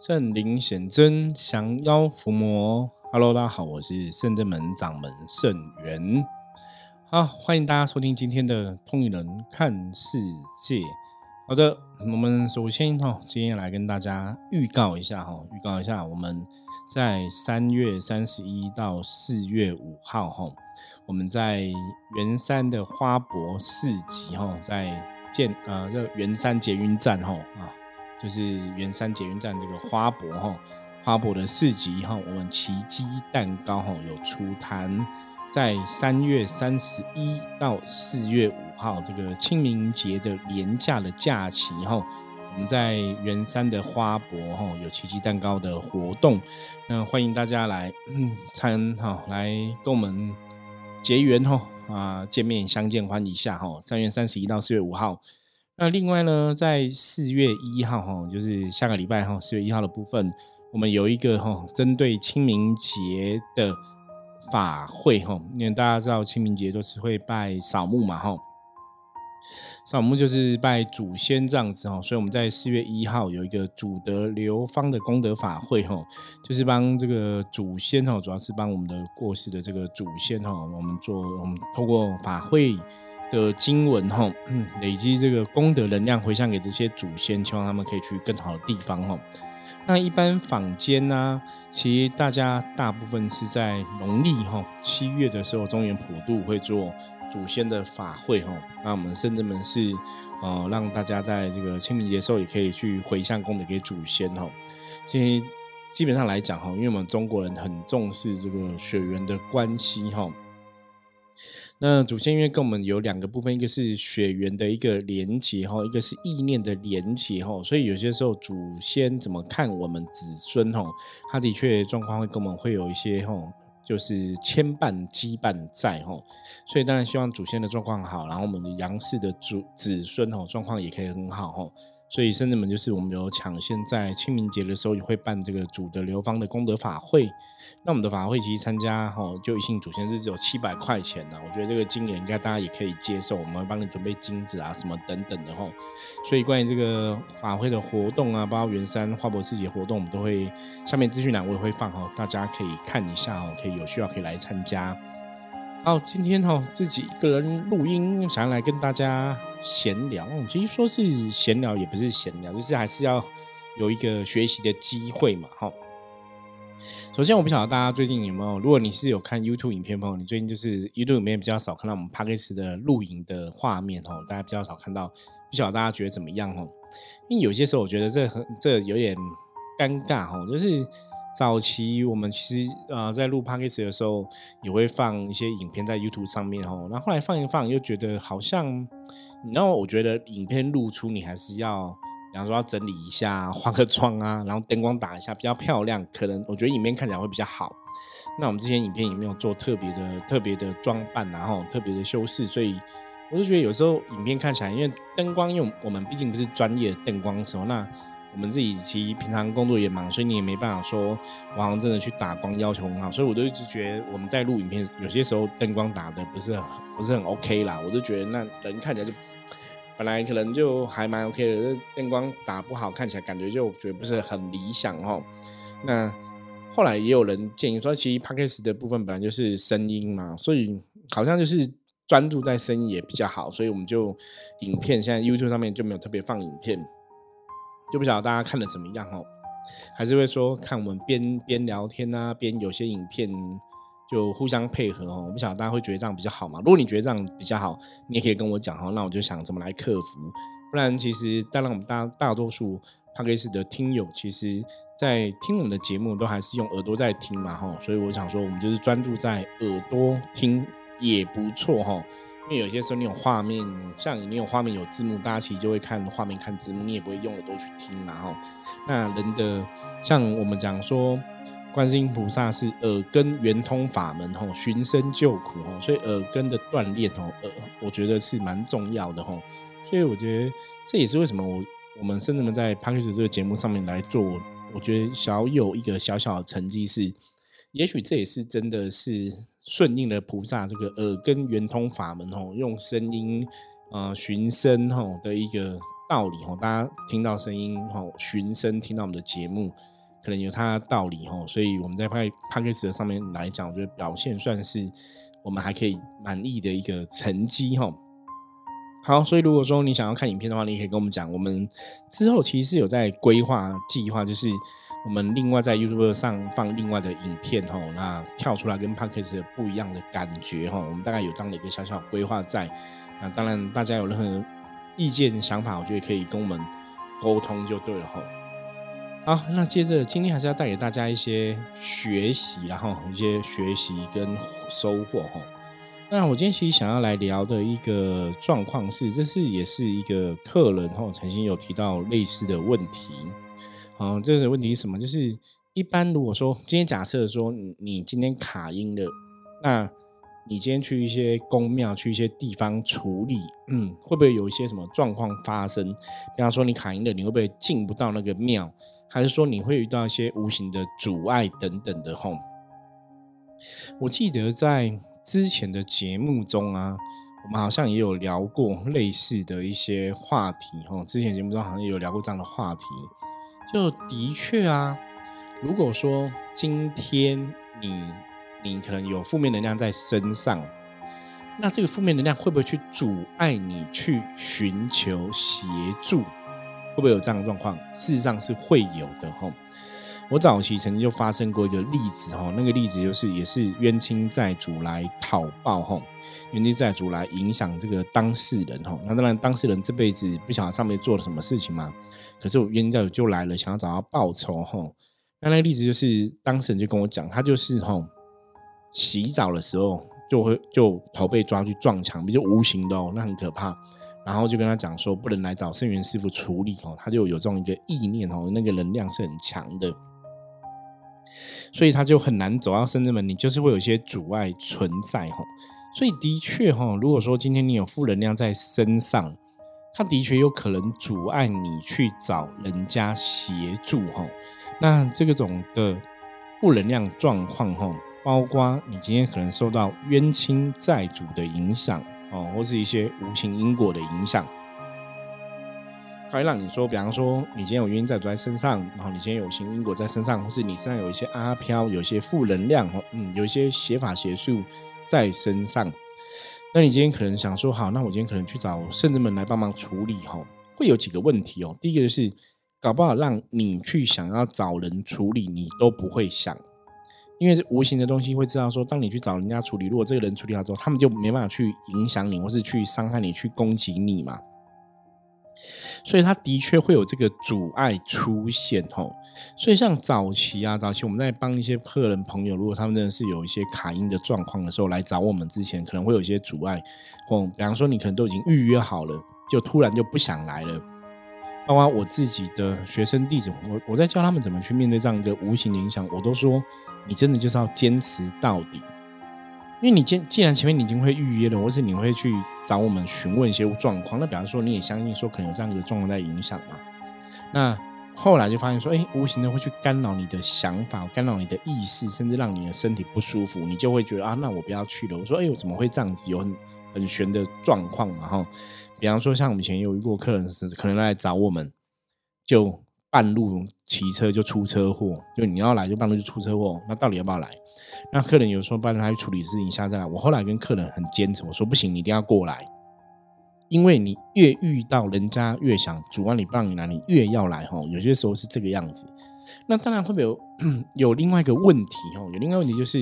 圣灵显真，降妖伏魔。Hello，大家好，我是圣正门掌门圣元。好，欢迎大家收听今天的《通灵人看世界》。好的，我们首先哈，今天来跟大家预告一下哈，预告一下我们在三月三十一到四月五号哈，我们在圆山的花博市集哈，在建呃这圆山捷运站哈啊。就是圆山捷运站这个花博哈，花博的市集哈，我们奇迹蛋糕哈有出摊，在三月三十一到四月五号这个清明节的廉价的假期哈，我们在圆山的花博哈有奇迹蛋糕的活动，那欢迎大家来参哈，来跟我们结缘哈啊见面相见欢一下哈，三月三十一到四月五号。那另外呢，在四月一号哈，就是下个礼拜哈，四月一号的部分，我们有一个哈，针对清明节的法会哈，因为大家知道清明节都是会拜扫墓嘛哈，扫墓就是拜祖先这样子哈，所以我们在四月一号有一个祖德流芳的功德法会哈，就是帮这个祖先哈，主要是帮我们的过世的这个祖先哈，我们做我们通过法会。的经文哈，累积这个功德能量回向给这些祖先，希望他们可以去更好的地方哈。那一般坊间呢，其实大家大部分是在农历哈七月的时候，中原普渡会做祖先的法会哈。那我们甚至们是呃让大家在这个清明节的时候也可以去回向功德给祖先哈。其实基本上来讲哈，因为我们中国人很重视这个血缘的关系哈。那祖先因为跟我们有两个部分，一个是血缘的一个连结哈，一个是意念的连结哈，所以有些时候祖先怎么看我们子孙哈，他的确状况会跟我们会有一些哈，就是牵绊羁绊在哈，所以当然希望祖先的状况好，然后我们的杨氏的祖子孙哈状况也可以很好哈。所以，甚至们就是我们有抢先在清明节的时候也会办这个主的流芳的功德法会。那我们的法会其实参加哈，就一信祖先是只有七百块钱呢。我觉得这个金额应该大家也可以接受。我们会帮你准备金子啊什么等等的哈。所以关于这个法会的活动啊，包括元山花博世节活动，我们都会下面资讯栏我也会放哈，大家可以看一下哦，可以有需要可以来参加。好，今天哈自己一个人录音，想要来跟大家闲聊。其实说是闲聊，也不是闲聊，就是还是要有一个学习的机会嘛。哈，首先我不晓得大家最近有没有，如果你是有看 YouTube 影片朋友，你最近就是 YouTube 里面比较少看到我们 p a c k a g e 的录影的画面哦，大家比较少看到，不晓得大家觉得怎么样哦？因为有些时候我觉得这很这有点尴尬哦，就是。早期我们其实呃在录 podcast 的时候也会放一些影片在 YouTube 上面哦，然后来放一放又觉得好像，然后我觉得影片露出你还是要，比方说要整理一下，化个妆啊，然后灯光打一下比较漂亮，可能我觉得影片看起来会比较好。那我们之前影片也没有做特别的特别的装扮，然后特别的修饰，所以我就觉得有时候影片看起来，因为灯光，因为我们毕竟不是专业灯光手，那。我们自己其实平常工作也忙，所以你也没办法说，我好像真的去打光要求很好，所以我都一直觉得我们在录影片，有些时候灯光打的不是很不是很 OK 啦，我就觉得那人看起来就本来可能就还蛮 OK 的，灯光打不好，看起来感觉就觉得不是很理想哦。那后来也有人建议说，其实 Podcast 的部分本来就是声音嘛，所以好像就是专注在声音也比较好，所以我们就影片现在 YouTube 上面就没有特别放影片。就不晓得大家看的怎么样哦，还是会说看我们边边聊天啊，边有些影片就互相配合哦。我不晓得大家会觉得这样比较好吗？如果你觉得这样比较好，你也可以跟我讲哈。那我就想怎么来克服。不然其实当然我们大大多数 p a c k a g e 的听友，其实在听我们的节目都还是用耳朵在听嘛哈。所以我想说，我们就是专注在耳朵听也不错哈。因为有些时候你有画面，像你有画面有字幕，大家其实就会看画面看字幕，你也不会用耳朵去听嘛吼。那人的像我们讲说，观世音菩萨是耳根圆通法门吼，寻声救苦吼，所以耳根的锻炼吼，耳我觉得是蛮重要的吼。所以我觉得这也是为什么我我们甚至们在 p a c k a g e 这个节目上面来做，我觉得小有一个小小的成绩是。也许这也是真的是顺应了菩萨这个耳根圆通法门吼，用声音呃寻声吼的一个道理吼，大家听到声音吼寻声听到我们的节目，可能有它的道理吼，所以我们在拍拍 case 上面来讲，我觉得表现算是我们还可以满意的一个成绩吼。好，所以如果说你想要看影片的话，你可以跟我们讲，我们之后其实是有在规划计划，就是我们另外在 YouTube 上放另外的影片哈，那跳出来跟 Podcast 不一样的感觉哈，我们大概有这样的一个小小规划在。那当然，大家有任何意见想法，我觉得可以跟我们沟通就对了哈。好，那接着今天还是要带给大家一些学习，然后一些学习跟收获哈。那我今天其实想要来聊的一个状况是，这是也是一个客人哈曾经有提到类似的问题。啊，这个问题是什么？就是一般如果说今天假设说你今天卡音了，那你今天去一些宫庙，去一些地方处理，嗯，会不会有一些什么状况发生？比方说你卡音了，你会不会进不到那个庙？还是说你会遇到一些无形的阻碍等等的？吼，我记得在。之前的节目中啊，我们好像也有聊过类似的一些话题哈。之前节目中好像也有聊过这样的话题，就的确啊，如果说今天你你可能有负面能量在身上，那这个负面能量会不会去阻碍你去寻求协助？会不会有这样的状况？事实上是会有的吼。我早期曾经就发生过一个例子哈，那个例子就是也是冤亲债主来讨报哈，冤亲债主来影响这个当事人哈。那当然当事人这辈子不晓得上面做了什么事情嘛，可是我冤亲债主就来了，想要找他报仇哈。那那个例子就是当事人就跟我讲，他就是哈洗澡的时候就会就头被抓去撞墙，比较无形的哦，那很可怕。然后就跟他讲说不能来找圣元师傅处理哦，他就有这种一个意念哦，那个能量是很强的。所以他就很难走到深圳门，你就是会有一些阻碍存在哈。所以的确哈，如果说今天你有负能量在身上，他的确有可能阻碍你去找人家协助哈。那这个种的负能量状况哈，包括你今天可能受到冤亲债主的影响哦，或是一些无形因果的影响。会让你说，比方说，你今天有冤在在身上，然后你今天有行因果在身上，或是你身上有一些阿飘，有一些负能量，嗯，有一些邪法邪术在身上。那你今天可能想说，好，那我今天可能去找圣人们来帮忙处理，吼，会有几个问题哦。第一个就是，搞不好让你去想要找人处理，你都不会想，因为是无形的东西会知道说，当你去找人家处理，如果这个人处理好之后，他们就没办法去影响你，或是去伤害你，去攻击你嘛。所以他的确会有这个阻碍出现吼，所以像早期啊，早期我们在帮一些客人朋友，如果他们真的是有一些卡音的状况的时候，来找我们之前，可能会有一些阻碍，或比方说你可能都已经预约好了，就突然就不想来了。包括我自己的学生弟子，我我在教他们怎么去面对这样一个无形的影响，我都说你真的就是要坚持到底。因为你既既然前面你已经会预约了，或是你会去找我们询问一些状况，那比方说你也相信说可能有这样子的状况在影响嘛？那后来就发现说，哎，无形的会去干扰你的想法，干扰你的意识，甚至让你的身体不舒服，你就会觉得啊，那我不要去了。我说，哎，怎么会这样子？有很很悬的状况嘛？哈，比方说像我们以前有一个客人是可能来找我们，就。半路骑车就出车祸，就你要来就半路就出车祸，那到底要不要来？那客人有时候帮他去处理事情，下再来。我后来跟客人很坚持，我说不行，你一定要过来，因为你越遇到人家越想阻碍你不让你来，你越要来哈。有些时候是这个样子。那当然会不会有 有另外一个问题哦？有另外一个问题就是，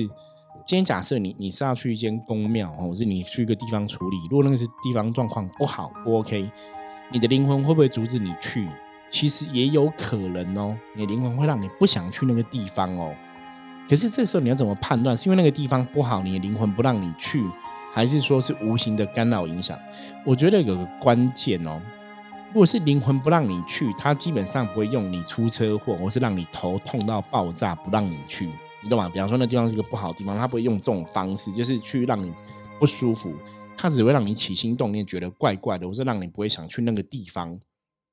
今天假设你你是要去一间公庙哦，或是你去一个地方处理，如果那个是地方状况不好不 OK，你的灵魂会不会阻止你去？其实也有可能哦，你的灵魂会让你不想去那个地方哦。可是这时候你要怎么判断？是因为那个地方不好，你的灵魂不让你去，还是说是无形的干扰影响？我觉得有个关键哦，如果是灵魂不让你去，他基本上不会用你出车祸，或是让你头痛到爆炸不让你去，你懂吗？比方说那地方是个不好的地方，他不会用这种方式，就是去让你不舒服，他只会让你起心动念，觉得怪怪的，或是让你不会想去那个地方。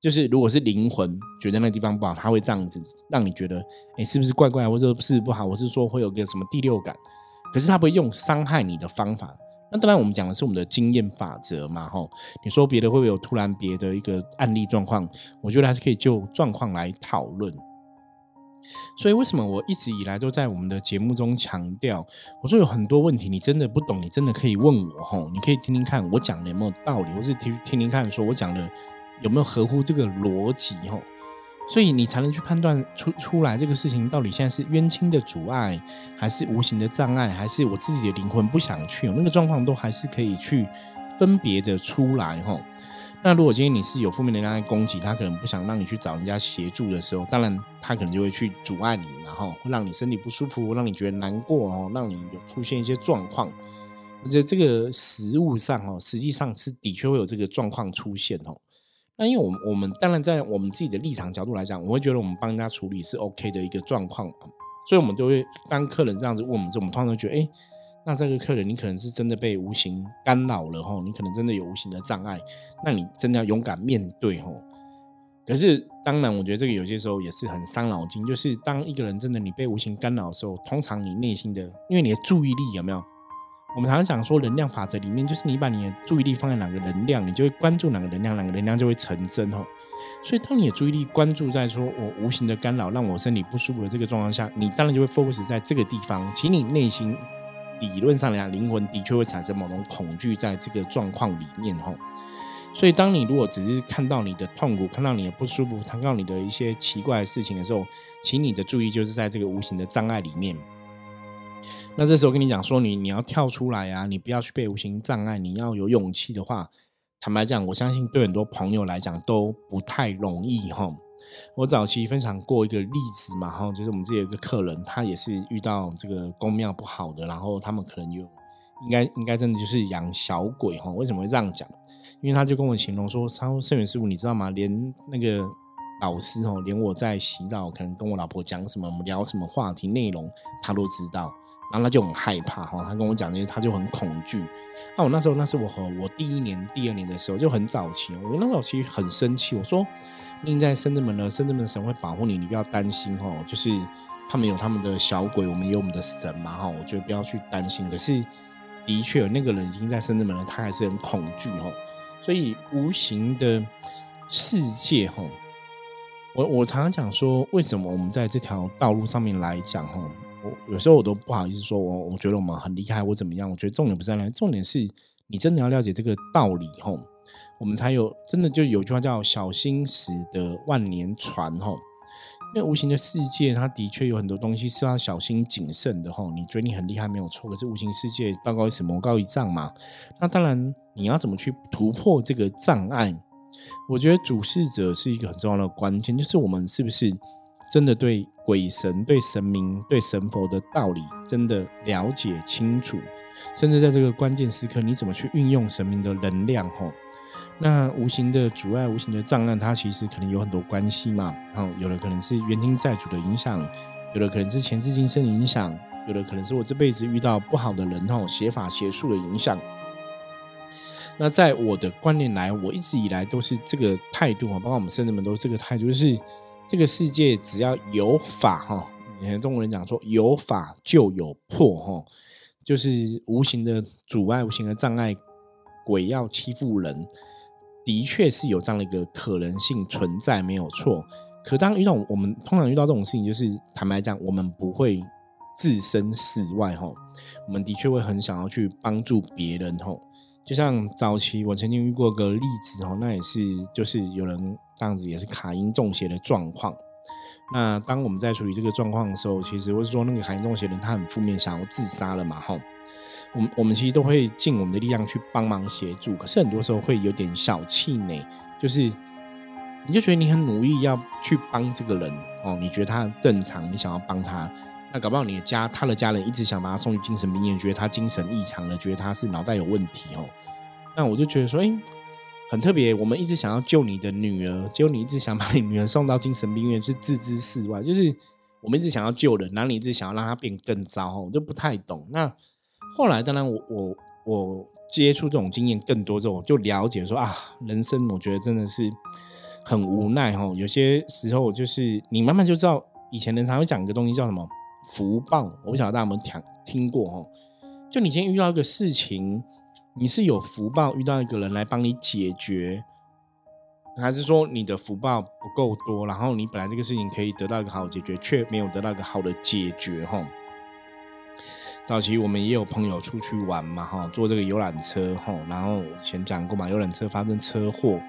就是，如果是灵魂觉得那个地方不好，他会这样子让你觉得，哎，是不是怪怪，或者是不好？我是说会有个什么第六感，可是他不会用伤害你的方法那当然，我们讲的是我们的经验法则嘛，吼。你说别的会不会有突然别的一个案例状况？我觉得还是可以就状况来讨论。所以为什么我一直以来都在我们的节目中强调，我说有很多问题你真的不懂，你真的可以问我，吼，你可以听听看我讲的有没有道理，或是听听听看，说我讲的有没有合乎这个逻辑，吼。所以你才能去判断出出来这个事情到底现在是冤亲的阻碍，还是无形的障碍，还是我自己的灵魂不想去，那个状况都还是可以去分别的出来哈。那如果今天你是有负面能量在攻击，他可能不想让你去找人家协助的时候，当然他可能就会去阻碍你，然后会让你身体不舒服，让你觉得难过哦，让你有出现一些状况。而且这个实物上哦，实际上是的确会有这个状况出现哦。那因为我们我们当然在我们自己的立场角度来讲，我会觉得我们帮人家处理是 OK 的一个状况啊，所以我们都会当客人这样子问我们，我们通常都觉得，哎，那这个客人你可能是真的被无形干扰了吼，你可能真的有无形的障碍，那你真的要勇敢面对吼。可是当然，我觉得这个有些时候也是很伤脑筋，就是当一个人真的你被无形干扰的时候，通常你内心的，因为你的注意力有没有？我们常常讲说，能量法则里面就是你把你的注意力放在哪个能量，你就会关注哪个能量，哪个能量就会成真哦。所以，当你的注意力关注在说我无形的干扰让我身体不舒服的这个状况下，你当然就会 focus 在这个地方。其实你内心理论上来讲，灵魂的确会产生某种恐惧在这个状况里面吼。所以，当你如果只是看到你的痛苦，看到你的不舒服，看到你的一些奇怪的事情的时候，请你的注意就是在这个无形的障碍里面。那这时候跟你讲说，你你要跳出来啊，你不要去被无形障碍，你要有勇气的话，坦白讲，我相信对很多朋友来讲都不太容易哈。我早期分享过一个例子嘛哈，就是我们这有一个客人，他也是遇到这个宫庙不好的，然后他们可能有应该应该真的就是养小鬼哈。为什么会这样讲？因为他就跟我形容说，他说圣元师傅，你知道吗？连那个老师哦，连我在洗澡，可能跟我老婆讲什么，我们聊什么话题内容，他都知道。然后他就很害怕哈，他跟我讲那些，他就很恐惧。那我那时候，那是我和我第一年、第二年的时候，就很早期。我那时候其实很生气，我说：“命在深圳门了，深圳门神会保护你，你不要担心哈。就是他们有他们的小鬼，我们有我们的神嘛哈。我觉得不要去担心。可是的确，那个人已经在深圳门了，他还是很恐惧哈。所以无形的世界哈，我我常常讲说，为什么我们在这条道路上面来讲哈？有时候我都不好意思说，我我觉得我们很厉害，或怎么样？我觉得重点不在那，重点是你真的要了解这个道理吼，我们才有真的就有句话叫“小心驶得万年船”吼。因为无形的世界，它的确有很多东西是要小心谨慎的吼。你觉得你很厉害没有错，可是无形世界道高一尺，魔高一丈嘛。那当然你要怎么去突破这个障碍？我觉得主事者是一个很重要的关键，就是我们是不是？真的对鬼神、对神明、对神佛的道理真的了解清楚，甚至在这个关键时刻，你怎么去运用神明的能量？吼，那无形的阻碍、无形的障碍，它其实可能有很多关系嘛。然后有的可能是冤亲债主的影响，有的可能是前世今生的影响，有的可能是我这辈子遇到不好的人，吼，邪法邪术的影响。那在我的观念来，我一直以来都是这个态度啊，包括我们圣人们都是这个态度，就是。这个世界只要有法哈，你看中国人讲说有法就有破哈，就是无形的阻碍、无形的障碍，鬼要欺负人，的确是有这样的一个可能性存在，没有错。可当遇到我们通常遇到这种事情，就是坦白讲，我们不会置身事外哈，我们的确会很想要去帮助别人哈。就像早期我曾经遇过个例子哦，那也是就是有人这样子也是卡因中邪的状况。那当我们在处理这个状况的时候，其实或是说那个卡因中邪人他很负面，想要自杀了嘛吼。我们我们其实都会尽我们的力量去帮忙协助，可是很多时候会有点小气馁，就是你就觉得你很努力要去帮这个人哦，你觉得他正常，你想要帮他。那搞不好你的家，他的家人一直想把他送去精神病院，觉得他精神异常了，觉得他是脑袋有问题哦。那我就觉得说，哎，很特别。我们一直想要救你的女儿，结果你一直想把你女儿送到精神病院，是置之事外。就是我们一直想要救人，然后你一直想要让他变更糟，我就不太懂。那后来，当然我我我接触这种经验更多之后，就了解说啊，人生我觉得真的是很无奈哈。有些时候就是你慢慢就知道，以前人常会讲一个东西叫什么。福报，我不晓得大家有没有听听过哈，就你今天遇到一个事情，你是有福报遇到一个人来帮你解决，还是说你的福报不够多，然后你本来这个事情可以得到一个好解决，却没有得到一个好的解决？哈。早期我们也有朋友出去玩嘛，哈，坐这个游览车，哈，然后前讲过嘛，游览车发生车祸，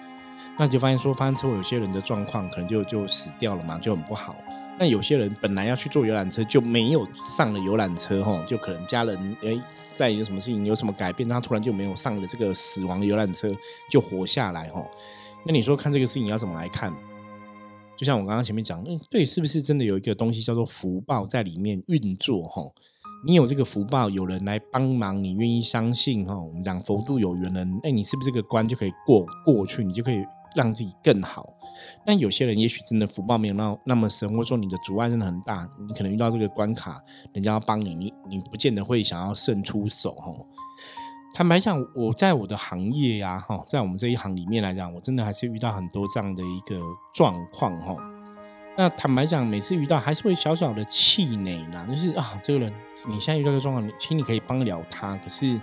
那就发现说发生车祸，有些人的状况可能就就死掉了嘛，就很不好。那有些人本来要去坐游览车，就没有上了游览车，哈，就可能家人哎在有什么事情有什么改变，他突然就没有上了这个死亡游览车，就活下来，哈。那你说看这个事情要怎么来看？就像我刚刚前面讲，嗯，对，是不是真的有一个东西叫做福报在里面运作，哈？你有这个福报，有人来帮忙，你愿意相信哈？我们讲佛度有缘人，哎，你是不是这个关就可以过过去？你就可以让自己更好。那有些人也许真的福报没有那那么深，或者说你的阻碍真的很大，你可能遇到这个关卡，人家要帮你，你你不见得会想要伸出手哈。坦白讲，我在我的行业呀哈，在我们这一行里面来讲，我真的还是遇到很多这样的一个状况哈。那坦白讲，每次遇到还是会小小的气馁啦，就是啊，这个人你现在遇到这个状况，其实你可以帮了他，可是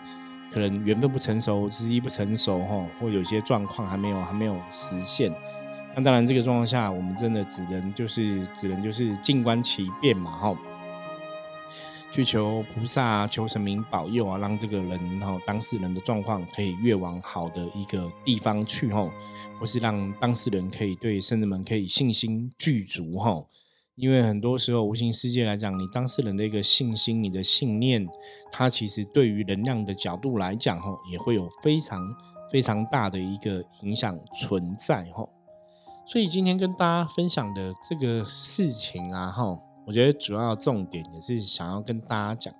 可能缘分不成熟，时机不成熟哈，或有些状况还没有还没有实现。那当然，这个状况下，我们真的只能就是只能就是静观其变嘛哈。去求菩萨、求神明保佑啊，让这个人哈当事人的状况可以越往好的一个地方去哈，或是让当事人可以对圣人们可以信心具足哈。因为很多时候无形世界来讲，你当事人的一个信心、你的信念，它其实对于能量的角度来讲吼，也会有非常非常大的一个影响存在吼。所以今天跟大家分享的这个事情啊哈。我觉得主要重点也是想要跟大家讲，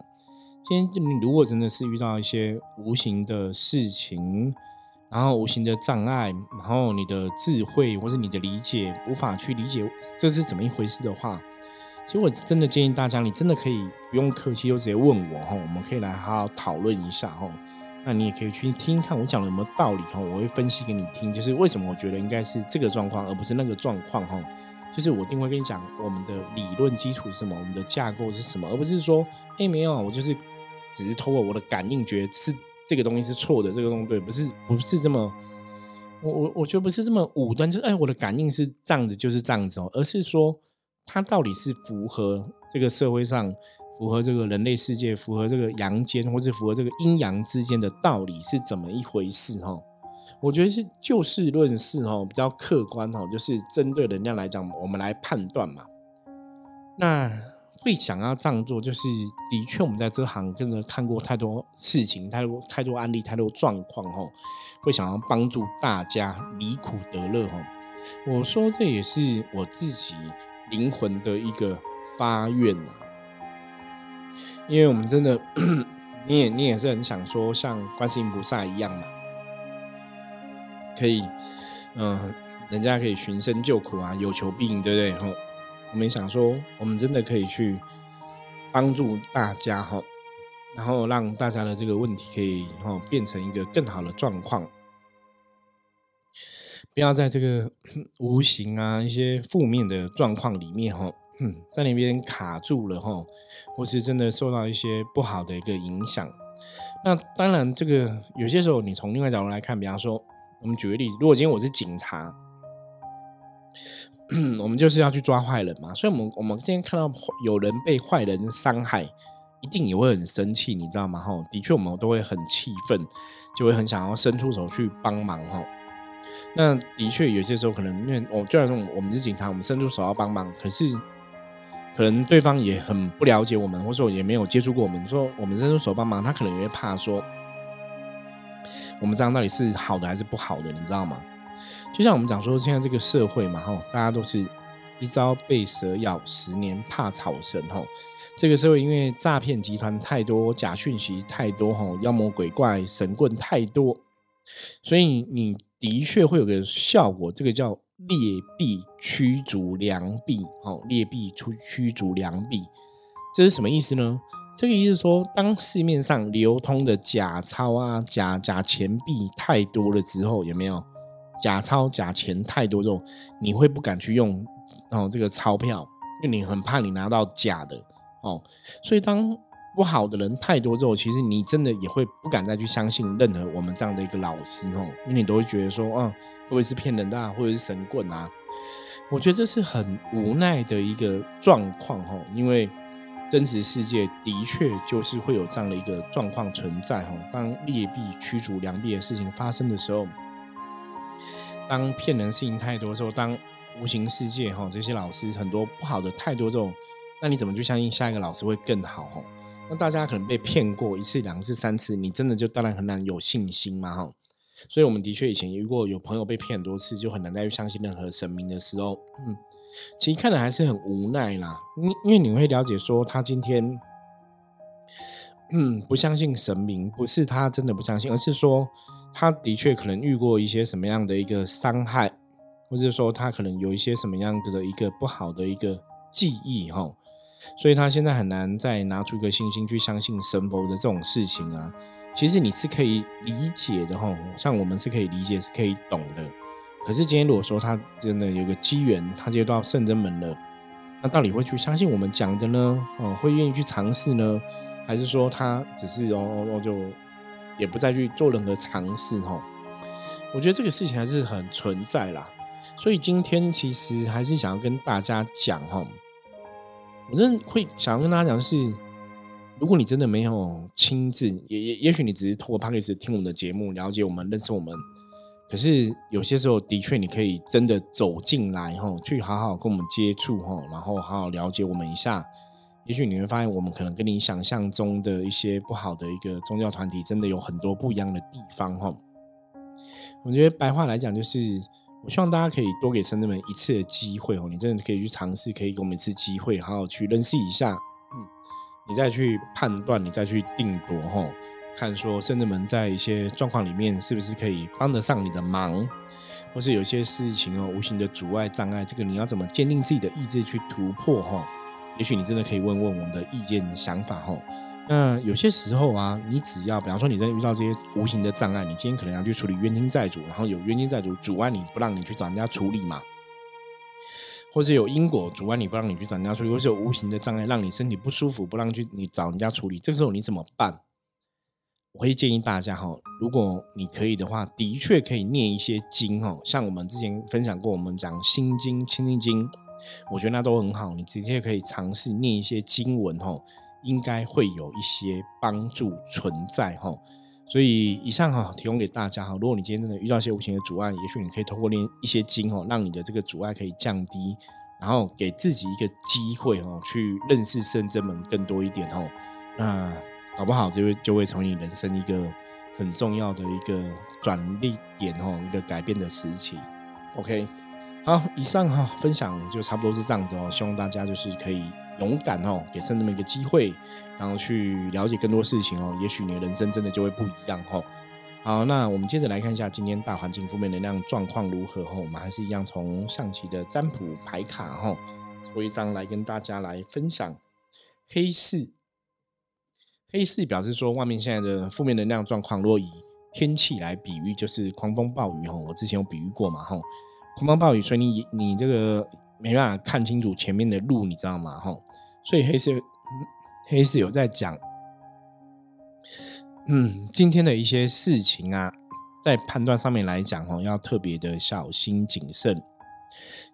今天如果真的是遇到一些无形的事情，然后无形的障碍，然后你的智慧或是你的理解无法去理解这是怎么一回事的话，其实我真的建议大家，你真的可以不用客气，就直接问我哈，我们可以来好好讨论一下哈。那你也可以去听看我讲的有没有道理哈，我会分析给你听，就是为什么我觉得应该是这个状况，而不是那个状况哈。就是我一定会跟你讲我们的理论基础是什么，我们的架构是什么，而不是说，哎，没有，我就是只是透过我的感应觉是这个东西是错的，这个东西对，不是不是这么，我我我觉得不是这么武断，就是哎，我的感应是这样子，就是这样子哦，而是说它到底是符合这个社会上，符合这个人类世界，符合这个阳间，或是符合这个阴阳之间的道理是怎么一回事哈？我觉得是就事论事哈，比较客观哈，就是针对能量来讲，我们来判断嘛。那会想要这样做，就是的确我们在这行真的看过太多事情，太多太多案例，太多状况哈，会想要帮助大家离苦得乐哈。我说这也是我自己灵魂的一个发愿啊，因为我们真的，你也你也是很想说像观世音菩萨一样嘛。可以，嗯，人家可以寻声救苦啊，有求必应，对不对？吼，我们想说，我们真的可以去帮助大家哈，然后让大家的这个问题可以哈变成一个更好的状况，不要在这个 无形啊一些负面的状况里面哈，在那边卡住了哈，或是真的受到一些不好的一个影响。那当然，这个有些时候你从另外角度来看，比方说。我们举个例子，如果今天我是警察，我们就是要去抓坏人嘛。所以，我们我们今天看到有人被坏人伤害，一定也会很生气，你知道吗？哈，的确，我们都会很气愤，就会很想要伸出手去帮忙。哈，那的确有些时候可能，因为我就像我们是警察，我们伸出手要帮忙，可是可能对方也很不了解我们，或者说也没有接触过我们，说我们伸出手帮忙，他可能也会怕说。我们这样到底是好的还是不好的？你知道吗？就像我们讲说，现在这个社会嘛，哈，大家都是一朝被蛇咬，十年怕草绳，吼。这个社会因为诈骗集团太多，假讯息太多，哈，妖魔鬼怪、神棍太多，所以你的确会有个效果，这个叫劣币驱逐良币，哈，劣币出驱逐良币，这是什么意思呢？这个意思说，当市面上流通的假钞啊、假假钱币太多了之后，有没有假钞、假钱太多之后，你会不敢去用哦这个钞票，因为你很怕你拿到假的哦。所以当不好的人太多之后，其实你真的也会不敢再去相信任何我们这样的一个老师哦，因为你都会觉得说，嗯，会不会是骗人的，啊，或者是神棍啊？我觉得这是很无奈的一个状况哈，因为真实世界的确就是会有这样的一个状况存在哈。当劣币驱逐良币的事情发生的时候，当骗人事情太多的时候，当无形世界哈这些老师很多不好的太多这种，那你怎么去相信下一个老师会更好哈？那大家可能被骗过一次、两次、三次，你真的就当然很难有信心嘛哈。所以我们的确以前如果有朋友被骗很多次，就很难再去相信任何神明的时候，嗯，其实看的还是很无奈啦。因因为你会了解说，他今天，嗯，不相信神明，不是他真的不相信，而是说他的确可能遇过一些什么样的一个伤害，或者说他可能有一些什么样的一个不好的一个记忆哈，所以他现在很难再拿出一个信心去相信神佛的这种事情啊。其实你是可以理解的哈，像我们是可以理解、是可以懂的。可是今天如果说他真的有个机缘，他接到圣真门了，那到底会去相信我们讲的呢？哦，会愿意去尝试呢？还是说他只是哦哦哦就也不再去做任何尝试？哈，我觉得这个事情还是很存在啦。所以今天其实还是想要跟大家讲哈，我真的会想要跟大家讲的是。如果你真的没有亲自，也也也许你只是透过 p o d c a 听我们的节目，了解我们，认识我们。可是有些时候，的确你可以真的走进来，哈，去好好跟我们接触，哈，然后好好了解我们一下。也许你会发现，我们可能跟你想象中的一些不好的一个宗教团体，真的有很多不一样的地方，哈。我觉得白话来讲，就是我希望大家可以多给神子们一次的机会，哦，你真的可以去尝试，可以给我们一次机会，好好去认识一下。嗯你再去判断，你再去定夺，哈，看说圣至门在一些状况里面是不是可以帮得上你的忙，或是有些事情哦，无形的阻碍障碍，这个你要怎么坚定自己的意志去突破，哈？也许你真的可以问问我们的意见想法，吼。那有些时候啊，你只要，比方说你真的遇到这些无形的障碍，你今天可能要去处理冤亲债主，然后有冤亲债主阻碍你不让你去找人家处理嘛。或者有因果阻碍你不让你去找人家处理，或是有无形的障碍让你身体不舒服不让去你找人家处理，这个时候你怎么办？我会建议大家哈，如果你可以的话，的确可以念一些经哈，像我们之前分享过，我们讲心经、清净经，我觉得那都很好，你直接可以尝试念一些经文哈，应该会有一些帮助存在哈。所以以上哈提供给大家哈，如果你今天真的遇到一些无形的阻碍，也许你可以通过念一些经哦，让你的这个阻碍可以降低，然后给自己一个机会哦，去认识圣真门更多一点哦。那搞不好就会就会成为你人生一个很重要的一个转捩点哦，一个改变的时期。OK，好，以上哈分享就差不多是这样子哦，希望大家就是可以。勇敢哦，给圣这么一个机会，然后去了解更多事情哦，也许你的人生真的就会不一样哦。好，那我们接着来看一下今天大环境负面能量状况如何哦。我们还是一样从象棋的占卜牌卡哈抽一张来跟大家来分享。黑四，黑四表示说外面现在的负面能量状况，若以天气来比喻，就是狂风暴雨哈。我之前有比喻过嘛哈，狂风暴雨，所以你你这个。没办法看清楚前面的路，你知道吗？吼，所以黑色黑色有在讲，嗯，今天的一些事情啊，在判断上面来讲，哈，要特别的小心谨慎，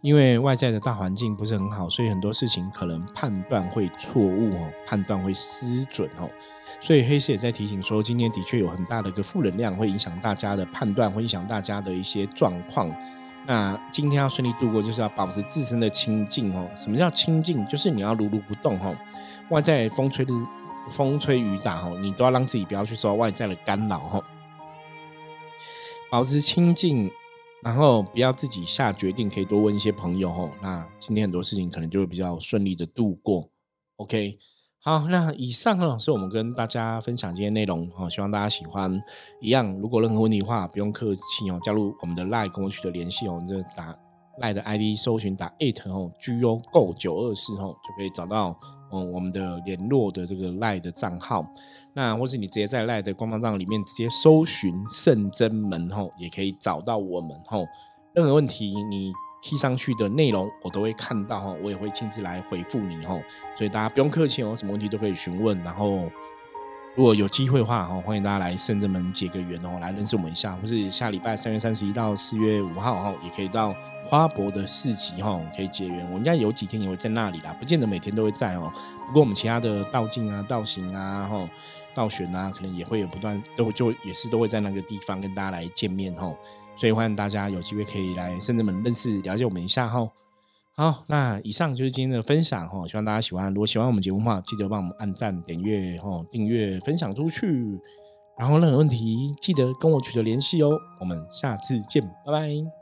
因为外在的大环境不是很好，所以很多事情可能判断会错误哦，判断会失准哦，所以黑色也在提醒说，今天的确有很大的一个负能量，会影响大家的判断，会影响大家的一些状况。那今天要顺利度过，就是要保持自身的清净哦。什么叫清净？就是你要如如不动哦。外在风吹日风吹雨打哦，你都要让自己不要去受外在的干扰哦。保持清净，然后不要自己下决定，可以多问一些朋友哦。那今天很多事情可能就会比较顺利的度过。OK。好，那以上呢是我们跟大家分享今天内容哦，希望大家喜欢。一样，如果任何问题的话，不用客气哦，加入我们的 Line 跟我取得联系哦，你就打 Line 的 ID 搜寻打 eight 哦，G O Go 九二四哦，就可以找到嗯我们的联络的这个 Line 的账号。那或是你直接在 Line 的官方账号里面直接搜寻圣真门哦，也可以找到我们吼。任何问题你贴上去的内容，我都会看到哈，我也会亲自来回复你哈，所以大家不用客气哦，什么问题都可以询问。然后如果有机会的话哈，欢迎大家来圣正门结个缘哦，来认识我们一下，或是下礼拜三月三十一到四月五号哈，也可以到花博的市集哈，可以结缘。我应该有几天也会在那里啦，不见得每天都会在哦。不过我们其他的道境啊、道行啊、哈道玄啊，可能也会有不断都就也是都会在那个地方跟大家来见面哈。所以欢迎大家有机会可以来深圳门认识、了解我们一下哈。好，那以上就是今天的分享哈，希望大家喜欢。如果喜欢我们节目的话，记得帮我们按赞、点阅、哈订阅、分享出去。然后任何问题记得跟我取得联系哦。我们下次见，拜拜。